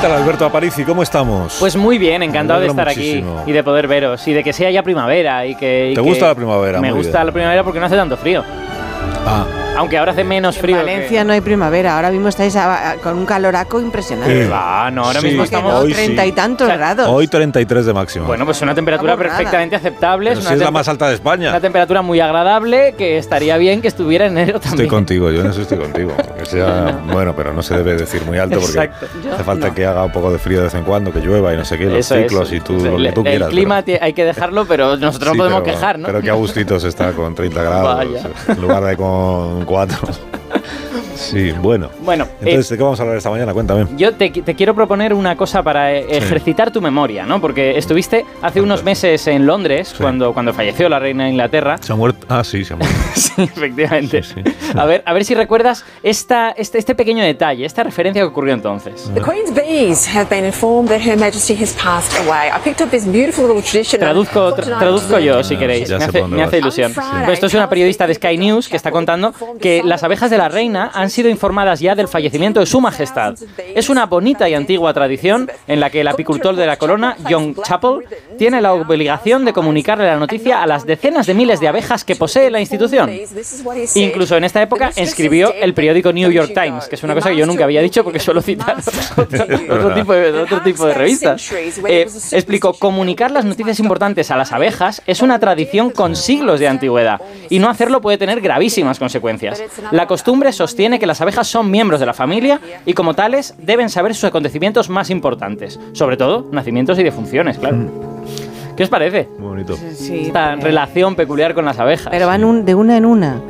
Tal Alberto Aparici? ¿Cómo estamos? Pues muy bien, encantado de estar muchísimo. aquí y de poder veros y de que sea ya primavera y que... y ¿Te que- gusta la primavera? Me gusta bien. la primavera porque no hace tanto frío. Ah, Aunque ahora hace menos En frío. que- Valencia no hay primavera, ahora mismo estáis a- a- con un caloraco impresionante. Va, no, ahora Sí, mismo Que no, estamos... hoy sí. treinta y tantos O sea, grados. hoy 33 de máximo. Bueno, pues una temperatura Estamos nada. perfectamente aceptable. Pero es si una, es la más alta de España. una temperatura muy agradable que estaría bien que estuviera en enero también. Estoy contigo, yo en eso estoy contigo. Que sea, bueno, pero no se debe decir muy alto porque Exacto. hace falta que haga un poco de frío de vez en cuando, que llueva y no sé qué, los Eso es. ciclos y tú El- lo que tú el quieras. clima pero- hay que dejarlo, pero nosotros Sí, no podemos pero- quejar, ¿no? Pero que a gustitos está con 30 grados Vaya. en lugar de con 4. Sí, bueno. Bueno, eh, Entonces, ¿de qué vamos a hablar esta mañana? Cuéntame. Yo te, te quiero proponer una cosa para eh, ejercitar tu memoria, ¿no? Porque estuviste hace unos meses en Londres, Sí. cuando, cuando falleció la reina de Inglaterra. ¿Se ha muerto? Ah, sí, se ha muerto. Sí, efectivamente. Sí, sí. A ver, a ver si recuerdas esta, este, este pequeño detalle, esta referencia que ocurrió entonces. The Queen's bees have been informed that Her Majesty has passed away. I picked up this beautiful little tradition. Traduzco, tra- traduzco yo, si queréis. Me hace, me hace ilusión. Sí. Pero esto es una periodista de Sky News que está contando que las abejas de la reina han sido informadas ya del fallecimiento de su majestad. Es una bonita y antigua tradición en la que el apicultor de la corona, John Chappell, tiene la obligación de comunicarle la noticia a las decenas de miles de abejas que posee la institución. Incluso en esta época escribió el periódico New York Times, que es una cosa que yo nunca había dicho porque suelo citar otro, otro tipo de, otro tipo de revistas. Eh, explicó, comunicar las noticias importantes a las abejas es una tradición con siglos de antigüedad y no hacerlo puede tener gravísimas consecuencias. La costumbre sostiene que las abejas son miembros de la familia y como tales deben saber sus acontecimientos más importantes, sobre todo nacimientos y defunciones, claro. ¿Qué os parece? Muy bonito. Sí, Esta eh, relación peculiar con las abejas. Pero van un- de una en una,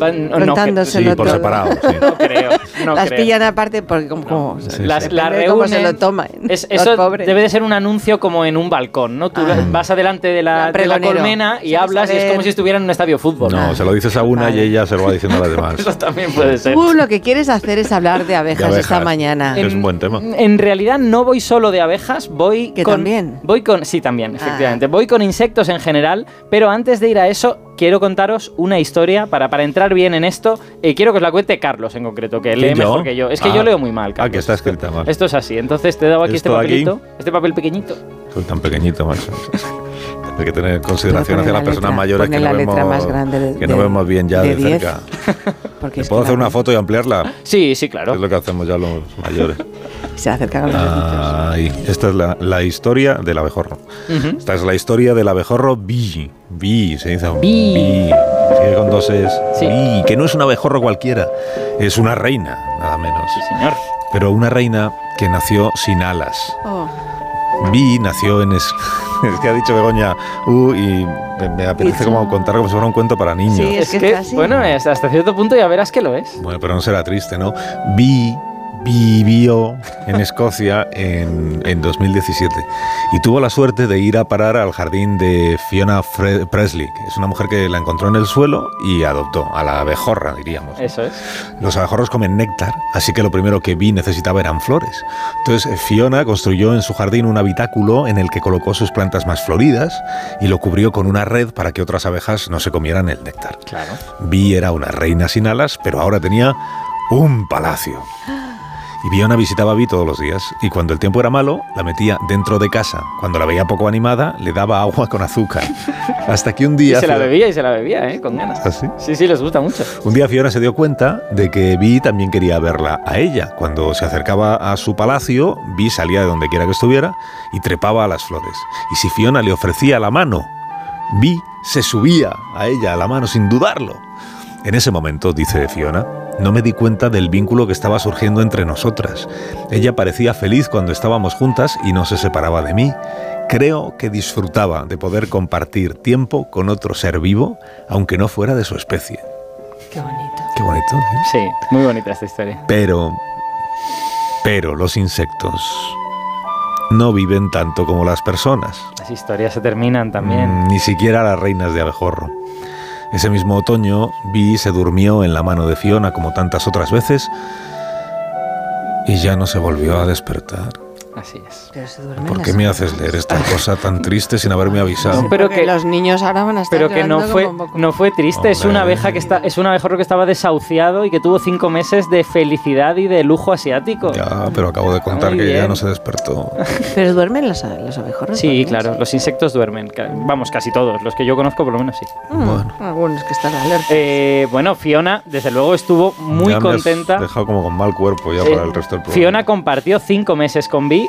Van- no, Sí, por todo. separado, sí. no creo, no Las creo. pillan aparte porque como, como- Sí, las, sí. las cómo se reúnen. lo toman Es- eso pobres. debe de ser un anuncio como en un balcón, ¿no? Tú Ah. vas adelante de la, de la Pregonero. colmena y hablas y es como si estuviera en un estadio de fútbol. No, se lo dices a una y ella se lo va diciendo a las demás. Eso también puede ser. Tú lo que quieres hacer es hablar de abejas, abejas. esta mañana. Es un buen tema. En realidad no voy solo de abejas, voy ¿Que con también? voy con sí también, efectivamente. Ah. Voy con insectos en general, pero antes de ir a eso quiero contaros una historia para, para entrar bien en esto. eh, quiero que os la cuente Carlos en concreto, que lee mejor que yo. Es que Ah. yo leo muy mal, Ah, Carlos. que está escrita mal. Esto es así. Entonces te he dado aquí este papelito, este papel pequeñito. Soy tan pequeñito, macho. Hay que tener consideración hacia la las personas mayores que la no vemos, más grande de- que no de- vemos bien ya de de, 10. cerca. Porque ¿Te es puedo hacer la- una foto y ampliarla? Sí, sí, claro. Es lo que hacemos ya los mayores. Se acercan a los. Ahí. Esta es la, la historia del abejorro. Ujú. Esta es la historia del abejorro Bee. Bee, se dice. Bee. Sigue con dos es. Sí. Bee, que no es un abejorro cualquiera. Es una reina, nada menos. Sí, señor. Pero una reina que nació sin alas. Oh, Vi nació en... Es, es que ha dicho Begoña, uh, y me, me apetece como contar como si fuera un cuento para niños. Sí, es Es que bueno, es- hasta cierto punto ya verás que lo es. Bueno, pero no será triste, ¿no? Vi vivió en Escocia en, en 2017 y tuvo la suerte de ir a parar al jardín de Fiona Fre- Presley, que es una mujer que la encontró en el suelo y adoptó, a la abejorra, diríamos. Eso es. Los abejorros comen néctar, así que lo primero que Vi necesitaba eran flores. Entonces eh, Fiona construyó en su jardín un habitáculo en el que colocó sus plantas más floridas y lo cubrió con una red para que otras abejas no se comieran el néctar. Claro. Vi era una reina sin alas, pero ahora tenía un palacio. Y Fiona visitaba a Vi todos los días, y cuando el tiempo era malo, la metía dentro de casa. Cuando la veía poco animada, le daba agua con azúcar. Hasta que un Y día... se la bebía y se la bebía, ¿eh? Con ganas. ¿Ah, sí? Sí, sí, les gusta mucho. Un día Fiona se dio cuenta de que Vi también quería verla a ella. Cuando se acercaba a su palacio, Vi salía de donde quiera que estuviera y trepaba a las flores. Y si Fiona le ofrecía la mano, Vi se subía a ella a la mano sin dudarlo. En ese momento, dice Fiona, no me di cuenta del vínculo que estaba surgiendo entre nosotras. Ella parecía feliz cuando estábamos juntas y no se separaba de mí. Creo que disfrutaba de poder compartir tiempo con otro ser vivo, aunque no fuera de su especie. qué bonito. Qué bonito. ¿eh? Sí, muy bonita esta historia. Pero, pero los insectos no viven tanto como las personas. Las historias se terminan también. Mm, Ni siquiera las reinas de abejorro. Ese mismo otoño, Vi se durmió en la mano de Fiona como tantas otras veces y ya no se volvió a despertar. Así es. Pero se duermen ¿Por las qué me haces leer esta cosa tan triste sin haberme avisado? Pero que- los niños ahora van a estar Pero que no fue, como un poco. no fue triste, es una abeja que está, es un abejorro que estaba desahuciado y que tuvo cinco meses de felicidad y de lujo asiático. Ya, pero acabo de contar que ya no se despertó. Pero duermen los, los abejorros. Sí, también, claro, los insectos duermen. Vamos, casi todos, los que yo conozco por lo menos sí. Mm, Bueno. Algunos que están alerta. Eh, bueno, Fiona, desde luego, estuvo muy Ya me has contenta. dejado como con mal cuerpo ya Eh, para el resto del programa. Fiona compartió cinco meses con Vi,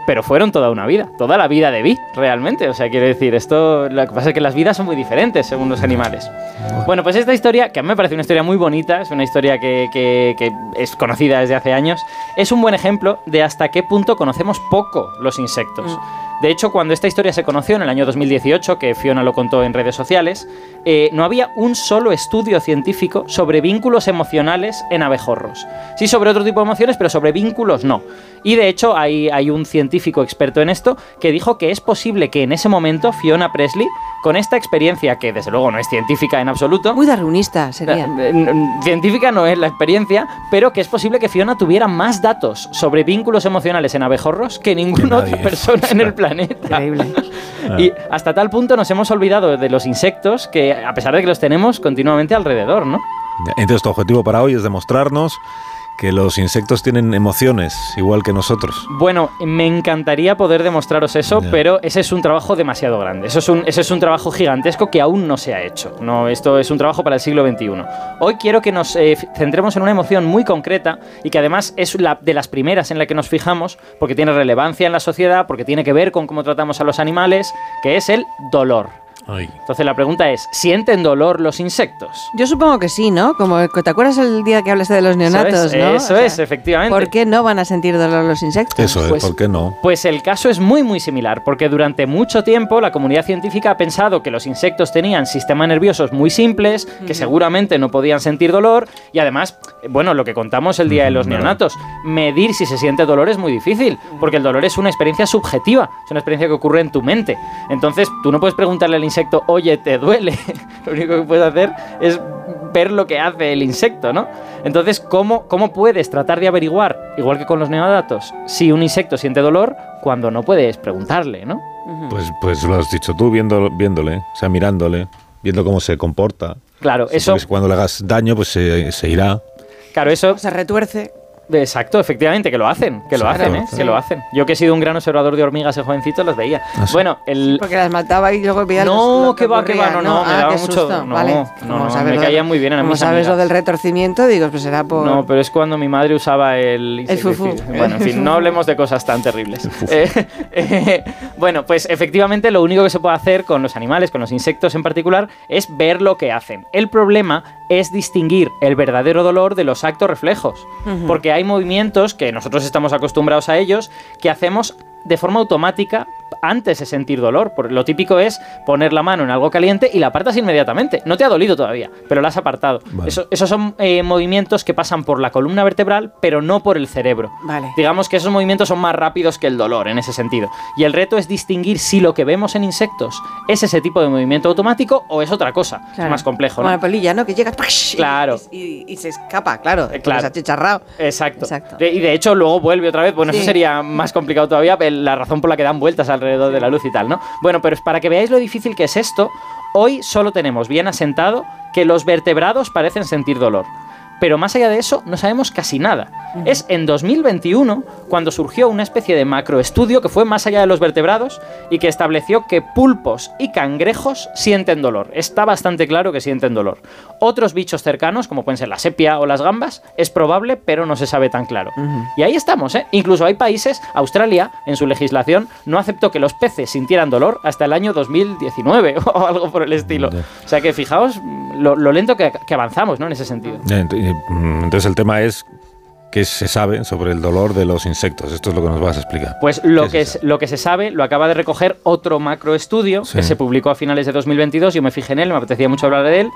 pero fueron toda una vida, toda la vida de Vi, realmente. O sea, quiero decir, esto, lo que pasa es que las vidas son muy diferentes según los animales. Bueno, pues esta historia, que a mí me parece una historia muy bonita, es una historia que, que- que es conocida desde hace años, es un buen ejemplo de hasta qué punto conocemos poco los insectos. De hecho, cuando esta historia se conoció en el año 2018, que Fiona lo contó en redes sociales, eh, no había un solo estudio científico sobre vínculos emocionales en abejorros. Sí sobre otro tipo de emociones, pero sobre vínculos no. Y de hecho hay, hay un científico experto en esto que dijo que es posible que en ese momento Fiona Presley, con esta experiencia, que desde luego no es científica en absoluto, Muy darwinista sería. eh, n- Científica no es la experiencia, pero que es posible que Fiona tuviera más datos sobre vínculos emocionales en abejorros que ninguna otra persona en el planeta. Increíble. Y hasta tal punto nos hemos olvidado de los insectos que, a pesar de que los tenemos continuamente alrededor, ¿no? Entonces, tu objetivo para hoy es demostrarnos que los insectos tienen emociones, igual que nosotros. Bueno, me encantaría poder demostraros eso, pero ese es un trabajo demasiado grande. Eso es un, ese es un trabajo gigantesco que aún no se ha hecho. No, esto es un trabajo para el siglo XXI. Hoy quiero que nos eh, centremos en una emoción muy concreta y que además es la de las primeras en la que nos fijamos porque tiene relevancia en la sociedad, porque tiene que ver con cómo tratamos a los animales, que es el dolor. Entonces la pregunta es, ¿sienten dolor los insectos? Yo supongo que sí, ¿no? Como ¿te acuerdas el día que hablaste de los neonatos, Eso es, no? eso O sea, es, efectivamente. ¿Por qué no van a sentir dolor los insectos? Eso es, Pues- ¿por qué no? Pues el caso es muy muy similar, porque durante mucho tiempo la comunidad científica ha pensado que los insectos tenían sistemas nerviosos muy simples, que seguramente no podían sentir dolor, y además, bueno, lo que contamos el día de los neonatos, medir si se siente dolor es muy difícil, porque el dolor es una experiencia subjetiva, es una experiencia que ocurre en tu mente. Entonces, tú no puedes preguntarle al insecto, oye, ¿te duele? lo único que puedes hacer es ver lo que hace el insecto, ¿no? Entonces, ¿cómo, ¿cómo puedes tratar de averiguar, igual que con los neonatos, si un insecto siente dolor cuando no puedes preguntarle, ¿no? Pues, pues lo has dicho tú, viendo, viéndole, o sea, mirándole, viendo cómo se comporta. Claro, Sí, eso, cuando le hagas daño, pues se, se irá. claro, eso, Se retuerce. Exacto, efectivamente, que lo hacen, que lo Sí, hacen, claro, ¿eh? sí. Que lo hacen. Yo que he sido un gran observador de hormigas de jovencito, los veía. Ah, sí. Bueno, el... Porque las mataba y luego veía No, que va, que va, no, no, me Ah, daba mucho- susto. no, vale. no, no, me lo caía de- muy bien, eran Como mis sabes lo del retorcimiento, digo, pues será por... No, pero es cuando mi madre usaba el... El fufú. Bueno, en fin, no hablemos de cosas tan terribles. Eh, eh, bueno, pues efectivamente lo único que se puede hacer con los animales, con los insectos en particular, es ver lo que hacen. El problema es distinguir el verdadero dolor de los actos reflejos. Porque hay movimientos que nosotros estamos acostumbrados a ellos que hacemos de forma automática antes de sentir dolor. Por- Lo típico es poner la mano en algo caliente y la apartas inmediatamente. No te ha dolido todavía, pero la has apartado. Vale. Eso- esos son eh, movimientos que pasan por la columna vertebral, pero no por el cerebro. Vale. Digamos que esos movimientos son más rápidos que el dolor en ese sentido. Y el reto es distinguir si lo que vemos en insectos es ese tipo de movimiento automático o es otra cosa. Claro. Es más complejo, Como ¿no? la polilla, ¿no? Que llega Claro. y, y- y se escapa, claro. Eh, porque claro. Se ha chicharrado. Exacto. Exacto. De- Y de hecho luego vuelve otra vez. Bueno, Sí. eso sería más complicado todavía, el- la razón por la que dan vueltas alrededor de la luz y tal, ¿no? Bueno, pero es para que veáis lo difícil que es esto, hoy solo tenemos bien asentado que los vertebrados parecen sentir dolor. Pero más allá de eso, no sabemos casi nada. Es en 2021 cuando surgió una especie de macroestudio que fue más allá de los vertebrados y que estableció que pulpos y cangrejos sienten dolor. Está bastante claro que sienten dolor. Otros bichos cercanos, como pueden ser la sepia o las gambas, es probable, pero no se sabe tan claro. Y ahí estamos, ¿eh? Incluso hay países, Australia, en su legislación, no aceptó que los peces sintieran dolor hasta el año 2019 o algo por el estilo. O sea que fijaos lo, lo lento que, que avanzamos, ¿no? En ese sentido. Mm, Entonces el tema es ¿qué se sabe sobre el dolor de los insectos? Esto es lo que nos vas a explicar. Pues lo ¿Qué que, se es, lo que se sabe lo acaba de recoger otro macroestudio Sí. que se publicó a finales de 2022. Yo me fijé en él, me apetecía mucho hablar de él.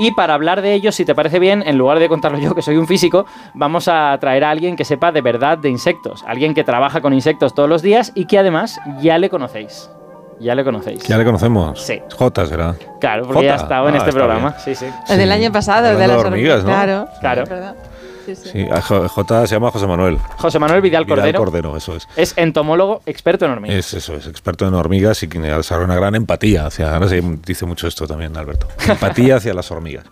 Y para hablar de ello, si te parece bien, en lugar de contarlo yo, que soy un físico, vamos a traer a alguien que sepa de verdad de insectos. Alguien que trabaja con insectos todos los días y que además ya le conocéis. Ya le conocéis. Ya le conocemos. Sí. J será. Claro, porque ya ha estado en Ah, este programa. bien. Sí, sí. El del año pasado, el de las hormigas, ¿no? Claro, Claro. Sí, sí. Sí, a J, J se llama José Manuel. José Manuel Vidal Vidal Cordero Cordero, eso es. es entomólogo experto en hormigas. Es eso, es experto en hormigas y que desarrolla una gran empatía hacia. Ahora se dice mucho esto también, Alberto. Empatía hacia las hormigas.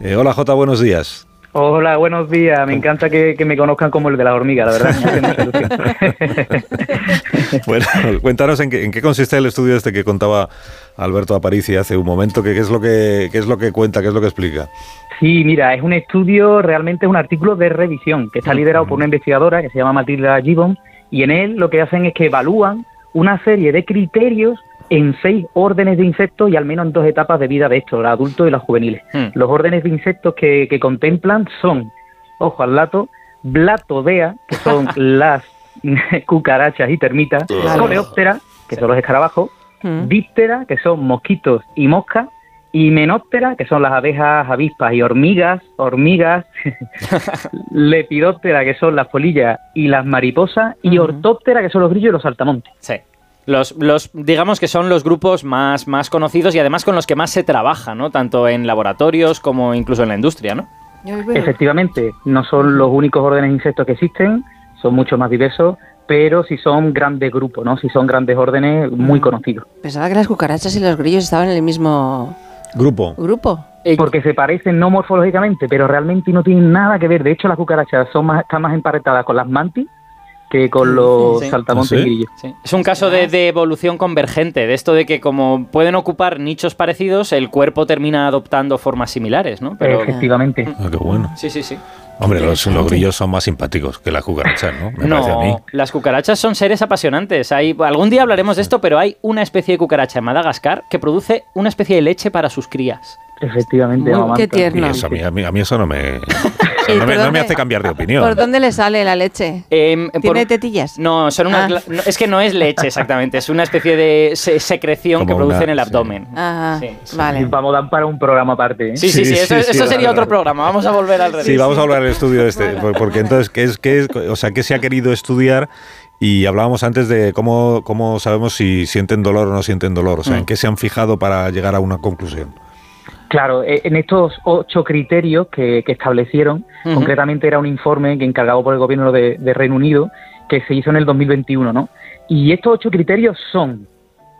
Eh, hola J, buenos días. Hola, buenos días. Me encanta que, que me conozcan como el de la hormiga, la verdad. Bueno, cuéntanos en qué, en qué consiste el estudio este que contaba Alberto Aparici hace un momento, que, qué es lo que qué es lo que cuenta, qué es lo que explica. sí, mira, es un estudio, realmente es un artículo de revisión que está liderado por una investigadora que se llama Matilda Gibbon y en él lo que hacen es que evalúan una serie de criterios en seis órdenes de insectos y al menos en dos etapas de vida de estos, los adultos y los juveniles. Hmm. Los órdenes de insectos que, que contemplan son, ojo al dato, Blatodea, que son las cucarachas y termitas, Claro. Coleóptera, que son los escarabajos, Mm. díptera, que son mosquitos y moscas, y menóptera, que son las abejas, avispas y hormigas, hormigas, lepidóptera, que son las polillas y las mariposas, y ortóptera, que son los grillos y los saltamontes. Sí. Los, los, digamos que son los grupos más, más conocidos y además con los que más se trabaja, ¿no? Tanto en laboratorios como incluso en la industria, ¿no? Efectivamente, no son los únicos órdenes de insectos que existen, son mucho más diversos, pero sí son grandes grupos, ¿no? Sí son grandes órdenes muy Mm. conocidos. Pensaba que las cucarachas y los grillos estaban en el mismo Grupo. grupo. Eh, Porque se parecen no morfológicamente, pero realmente no tienen nada que ver. De hecho, las cucarachas son más, están más emparentadas con las mantis que con los Sí. saltamontes ¿Ah, sí? y grillos. Sí. Es un caso de, de evolución convergente, de esto de que como pueden ocupar nichos parecidos, el cuerpo termina adoptando formas similares, ¿no? Pero Efectivamente. Ah, qué bueno. sí, sí, sí. Hombre, los, los grillos son más simpáticos que las cucarachas, ¿no? Me parece a mí. No, las cucarachas son seres apasionantes. Hay, algún día hablaremos de esto, pero hay una especie de cucaracha en Madagascar que produce una especie de leche para sus crías. Efectivamente, Muy- qué tierno. Y eso, a, mí, a mí- a mí eso no me, sea, ¿Y no, me, no hace cambiar de opinión. ¿Por dónde le sale la leche? Em, ¿Tiene por- tetillas? No, son unas Ah. no, es que no es leche exactamente, es una especie de se- secreción Como que produce una- en el sí. abdomen. Ah, Sí, sí. vale. Vamos a dar para un programa aparte. ¿eh? Sí, sí, sí, Sí, eso, sí, sí, eso sería vale, otro vale. programa. Vamos a volver al Sí, vamos a hablar del estudio este, por- porque entonces, ¿qué es, qué es- o sea, qué se ha querido estudiar? Y hablábamos antes de cómo, cómo sabemos si sienten dolor o no sienten dolor, o sea, Mm. en qué se han fijado para llegar a una conclusión. Claro, eh, en estos ocho criterios que, que establecieron, concretamente era un informe que encargado por el gobierno de, de Reino Unido que se hizo en el 2021, ¿no? Y estos ocho criterios son,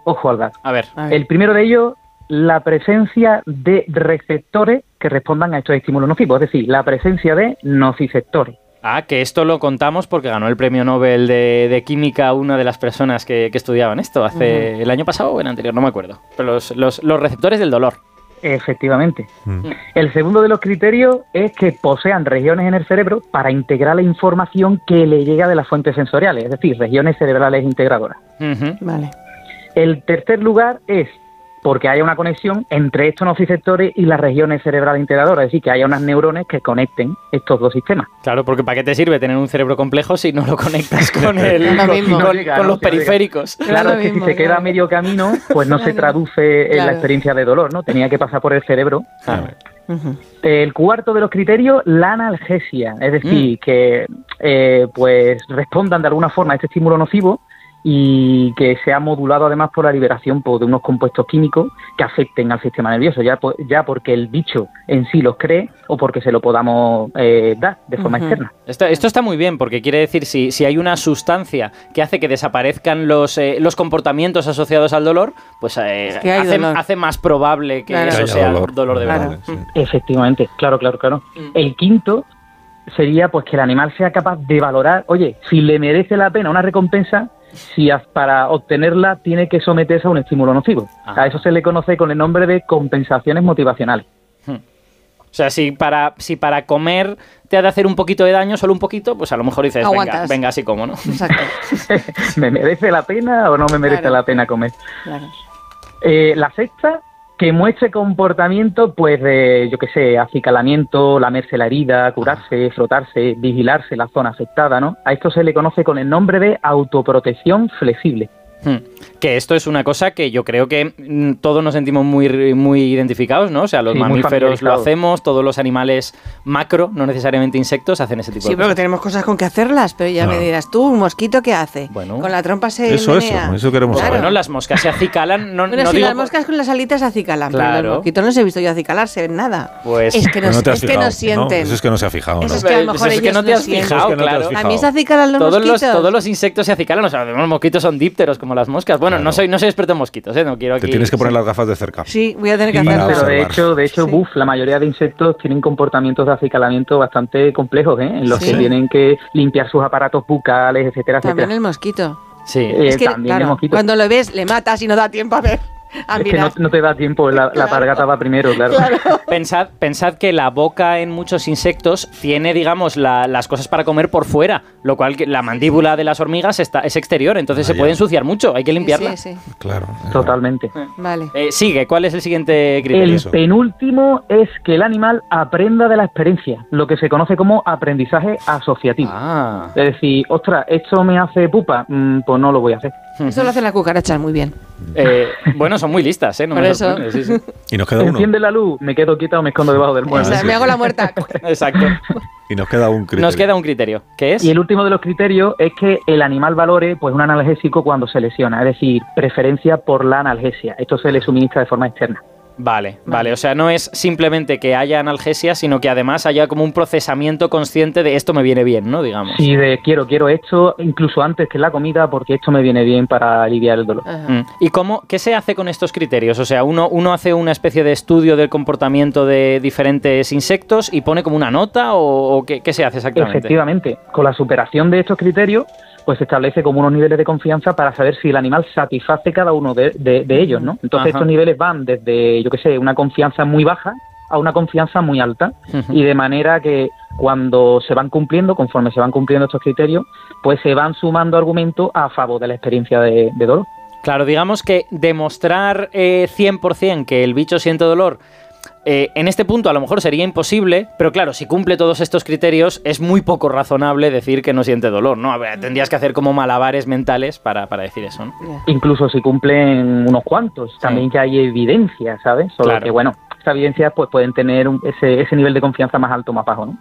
ojo al dato, A ver. A ver. el primero de ellos, la presencia de receptores que respondan a estos estímulos nocivos, es decir, la presencia de nociceptores. Ah, que esto lo contamos porque ganó el premio Nobel de, de Química una de las personas que, que estudiaban esto hace el año pasado o el anterior, no me acuerdo. Pero los, los- los receptores del dolor. Efectivamente. Mm. El segundo de los criterios es que posean regiones en el cerebro para integrar la información que le llega de las fuentes sensoriales, es decir, regiones cerebrales integradoras. Vale. El tercer lugar es porque haya una conexión entre estos nociceptores y las regiones cerebrales integradoras, es decir, que haya unas neurones que conecten estos dos sistemas. Claro, porque ¿para qué te sirve tener un cerebro complejo si no lo conectas con, el, Lo con, mismo. con- No llega, con ¿no? los no periféricos? Claro, es que mismo, si se queda a medio camino, pues no se traduce en Claro. la experiencia de dolor, ¿no? Tenía que pasar por el cerebro. Ah. El cuarto de los criterios, la analgesia, es Mm. decir, que eh, pues respondan de alguna forma a este estímulo nocivo y que sea modulado además por la liberación pues, de unos compuestos químicos que afecten al sistema nervioso, ya, ya porque el bicho en sí los cree o porque se lo podamos eh, dar de forma Ujú. externa. Esto, esto está muy bien porque quiere decir si, si hay una sustancia que hace que desaparezcan los, eh, los comportamientos asociados al dolor, pues eh, que hace, dolor. hace más probable que Claro. eso Que sea dolor. dolor, de Claro. verdad. Sí. Efectivamente, claro, claro, claro. El quinto sería pues que el animal sea capaz de valorar, oye, si le merece la pena una recompensa, si para obtenerla tiene que someterse a un estímulo nocivo. A eso se le conoce con el nombre de compensaciones motivacionales. O sea, si para, si para comer te ha de hacer un poquito de daño, solo un poquito, pues a lo mejor dices, venga, venga, así como, ¿no? Exacto. ¿Me merece la pena o no me merece Claro. la pena comer? Claro. Eh, la sexta Que muestre comportamiento, pues, de, yo qué sé, acicalamiento, lamerse la herida, curarse, frotarse, vigilarse la zona afectada, ¿no? A esto se le conoce con el nombre de autoprotección flexible. Hmm. Que esto es una cosa que yo creo que mm, todos nos sentimos muy, muy identificados, ¿no? O sea, los Sí, mamíferos lo hacemos, todos los animales macro, no necesariamente insectos, hacen ese tipo Sí, de pero que cosas. tenemos cosas con que hacerlas, pero ya me Claro. dirás tú, un mosquito qué hace? Bueno. con la trompa se Eso, eso, menea. eso queremos Claro. saber. Bueno, las moscas se acicalan, no, Bueno, no si digo las moscas con las alitas acicalan, pero Claro. los mosquitos no se he visto yo acicalarse en nada. Pues- es que Pero no, no te has es que fijado, no sienten. Eso es que no se ha fijado, ¿no? Eso es que a lo mejor es que no te no has fijado, que no claro. A mí se acicalan los Todos los, mosquitos. todos los insectos se acicalan, o sea, los mosquitos son dípteros como las moscas. Bueno, no soy no soy experto en mosquitos, ¿eh? No quiero Te aquí... tienes que poner las gafas de cerca. Sí, voy a tener que hacerlo. pero de hecho, de hecho, Sí. buf, la mayoría de insectos tienen comportamientos de acicalamiento bastante complejos, ¿eh? En los Sí. que tienen que limpiar sus aparatos bucales, etcétera, También etcétera. el mosquito. Sí. Eh, es que, también el claro, mosquito. cuando lo ves, le matas y no da tiempo a ver. A Es que no, te da tiempo, la, la Claro. pargata va primero, claro. Pensad, pensad que la boca en muchos insectos tiene, digamos, la- las cosas para comer por fuera, lo cual que la mandíbula de las hormigas está, es exterior, entonces Ah, se ya. puede ensuciar mucho, hay que limpiarla. Sí, sí. Claro. Totalmente. Vale. Eh, sigue, ¿cuál es el siguiente criterio? El penúltimo es que el animal aprenda de la experiencia, lo que se conoce como aprendizaje asociativo. Ah. Es decir, ostras, esto me hace pupa, Mm, pues no lo voy a hacer. Eso lo hacen las cucarachas muy bien. Eh, bueno, son muy listas, ¿eh? No Por me eso. sí, sí. Y nos queda uno. Enciende la luz, me quedo quieto o me escondo debajo del O mueble. sea, sí. me hago la muerta. Exacto. Y nos queda un criterio. Nos queda un criterio, que es... Y el último de los criterios es que el animal valore pues un analgésico cuando se lesiona, es decir, preferencia por la analgesia. Esto se le suministra de forma externa. Vale, vale, o sea, no es simplemente que haya analgesia, sino que además haya como un procesamiento consciente de esto me viene bien, ¿no? Digamos. Si de quiero, quiero esto, incluso antes que la comida, porque esto me viene bien para aliviar el dolor. Ajá. Mm. ¿Y cómo, qué se hace con estos criterios? O sea, uno, uno hace una especie de estudio del comportamiento de diferentes insectos y pone como una nota o, o qué, qué se hace exactamente? Efectivamente, con la superación de estos criterios, pues se establece como unos niveles de confianza para saber si el animal satisface cada uno de, de- de ellos, ¿no? Entonces Ajá. estos niveles van desde, yo qué sé, una confianza muy baja a una confianza muy alta y de manera que cuando se van cumpliendo, conforme se van cumpliendo estos criterios, pues se van sumando argumentos a favor de la experiencia de, de dolor. Claro, digamos que demostrar eh, 100% que el bicho siente dolor, eh, en este punto a lo mejor sería imposible, pero claro, si cumple todos estos criterios, es muy poco razonable decir que no siente dolor, ¿no? A ver, tendrías que hacer como malabares mentales para, para decir eso, ¿no? Ya. Incluso si cumplen unos cuantos, también que hay evidencia, ¿sabes? Solo Claro. que, bueno, estas evidencias pues pueden tener un- ese, ese nivel de confianza más alto más bajo, ¿no?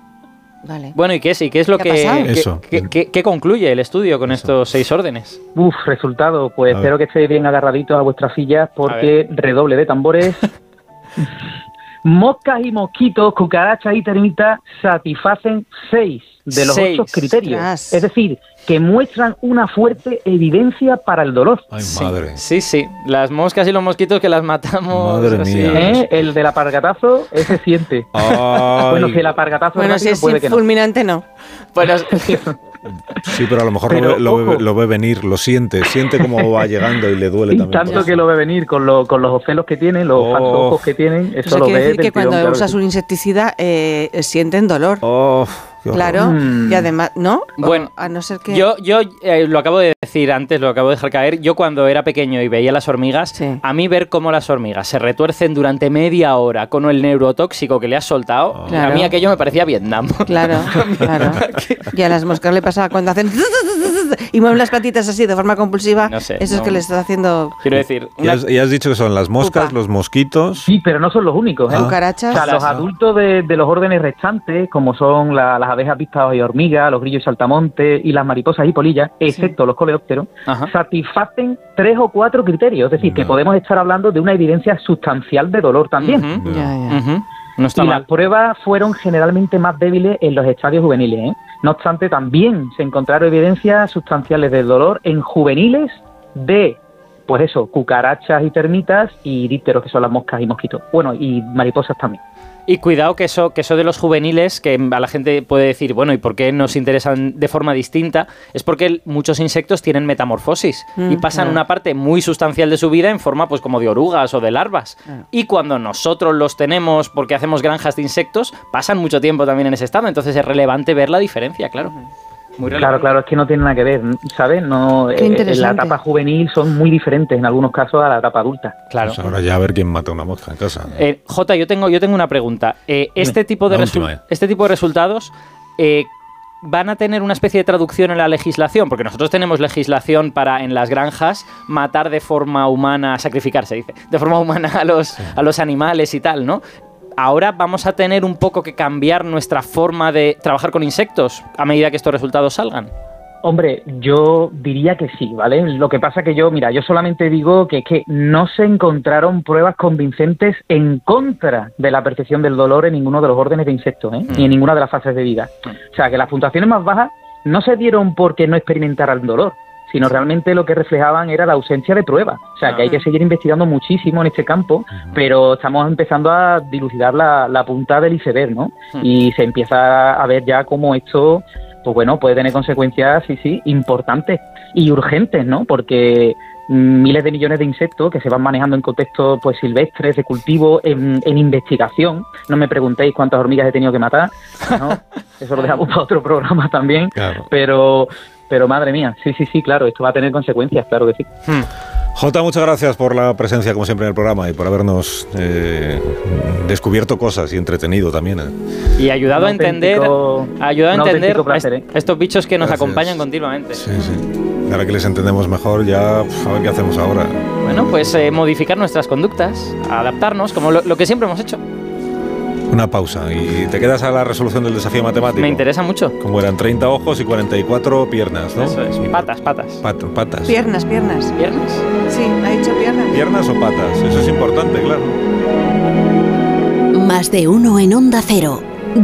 Vale. Bueno, ¿y qué es, y qué es lo ¿Qué ha que, que- Eso. que- que- qué concluye el estudio con estos seis órdenes? Uf, resultado, pues A espero que estéis bien agarraditos a vuestras sillas porque redoble de tambores. Moscas y mosquitos, cucarachas y termitas satisfacen seis de los Seis. ocho criterios. Es decir, que muestran una fuerte evidencia para el dolor. Ay, Sí. madre. Sí, sí, las moscas y los mosquitos que las matamos. Madre mía. ¿Eh? El del apargatazo, ese siente. Ay. Bueno, si el apargatazo Bueno, es si es puede que no. fulminante, no. Bueno, Sí, pero a lo mejor Pero, lo, ve, lo ve- lo ve venir, lo siente, siente cómo va llegando y le duele también. tanto que lo ve venir con, lo- con los ocelos que tienen, los Oh. ojos que tienen, eso Eso lo quiere ve decir que cuando tirón, claro un insecticida eh, sienten dolor. Oh. Claro. Mm. Y además, ¿no? Bueno, a no ser que. Yo, yo eh, lo acabo de decir antes, lo acabo de dejar caer. Yo cuando era pequeño y veía las hormigas, Sí. a mí ver cómo las hormigas se retuercen durante media hora con el neurotóxico que le has soltado, Claro. a mí aquello me parecía Vietnam. Claro, claro. Y a las moscas le pasa cuando hacen. Y mueven las patitas así de forma compulsiva. No sé, Eso es que le está haciendo Quiero decir, Y una- has, y has dicho que son las moscas, los mosquitos. Sí, pero no son los únicos. ¿eh? Ah. O cucarachas. sea, los adultos de, de los órdenes restantes, como son la- las abejas pistas y hormigas, los grillos y saltamontes y las mariposas y polillas, excepto los coleópteros, Ajá. satisfacen tres o cuatro criterios. Es decir, que podemos estar hablando de una evidencia sustancial de dolor también. Ya. ujú. No Y mal. las pruebas fueron generalmente más débiles en los estadios juveniles. ¿eh? No obstante, también se encontraron evidencias sustanciales del dolor en juveniles de, pues eso, cucarachas y termitas y dípteros, que son las moscas y mosquitos. Bueno, y mariposas también. Y cuidado que eso, que eso de los juveniles, que a la gente puede decir, bueno, ¿y por qué nos interesan de forma distinta? Es porque muchos insectos tienen metamorfosis Mm, y pasan claro. una parte muy sustancial de su vida en forma pues como de orugas o de larvas. Y cuando nosotros los tenemos porque hacemos granjas de insectos, pasan mucho tiempo también en ese estado. Entonces es relevante ver la diferencia, claro. Muy Claro, relevante. claro, es que no tiene nada que ver, ¿sabes? No, Qué eh, en la etapa juvenil son muy diferentes en algunos casos a la etapa adulta. Claro. Pues ahora ya a ver quién mata una mosca en casa. Eh, Jota, yo tengo, yo tengo una pregunta. Eh, este, tipo de última, eh. este tipo de resultados eh, van a tener una especie de traducción en la legislación, porque nosotros tenemos legislación para en las granjas matar de forma humana, sacrificar se dice, de forma humana a los, a los animales y tal, ¿no? Ahora vamos a tener un poco que cambiar nuestra forma de trabajar con insectos a medida que estos resultados salgan. Hombre, yo diría que sí, ¿vale? Lo que pasa que yo, mira, yo solamente digo que es que no se encontraron pruebas convincentes en contra de la percepción del dolor en ninguno de los órdenes de insectos, ¿eh? ni en ninguna de las fases de vida. O sea, que las puntuaciones más bajas no se dieron porque no experimentaran dolor, sino realmente lo que reflejaban era la ausencia de pruebas. O sea, que hay que seguir investigando muchísimo en este campo, pero estamos empezando a dilucidar la, la punta del iceberg, ¿no? Y se empieza a ver ya cómo esto, pues bueno, puede tener consecuencias, sí, sí, importantes y urgentes, ¿no? Porque mm, miles de millones de insectos que se van manejando en contextos pues silvestres, de cultivo, en, en investigación. No me preguntéis cuántas hormigas he tenido que matar, ¿no? Eso lo dejamos para otro programa también. Claro. Pero, pero madre mía, sí, sí, sí, claro, esto va a tener consecuencias, claro que sí. Jota, muchas gracias por la presencia, como siempre, en el programa y por habernos eh, descubierto cosas y entretenido también. ¿eh? Y ayudado Un a entender, ayudado a entender placer, a ¿eh? est- estos bichos que nos Gracias. acompañan continuamente. Sí, sí. Ahora que les entendemos mejor, ya pf, a ver qué hacemos ahora. Bueno, pues eh, modificar nuestras conductas, adaptarnos, como lo, lo que siempre hemos hecho. Una pausa y te quedas a la resolución del desafío matemático. Me interesa mucho. Como eran 30 ojos y 44 piernas, ¿no? Eso es. Patas, patas. Pat- patas. Piernas, piernas. ¿Piernas? Sí, ha dicho piernas. ¿Piernas o patas? Eso es importante, claro. Más de uno en Onda Cero.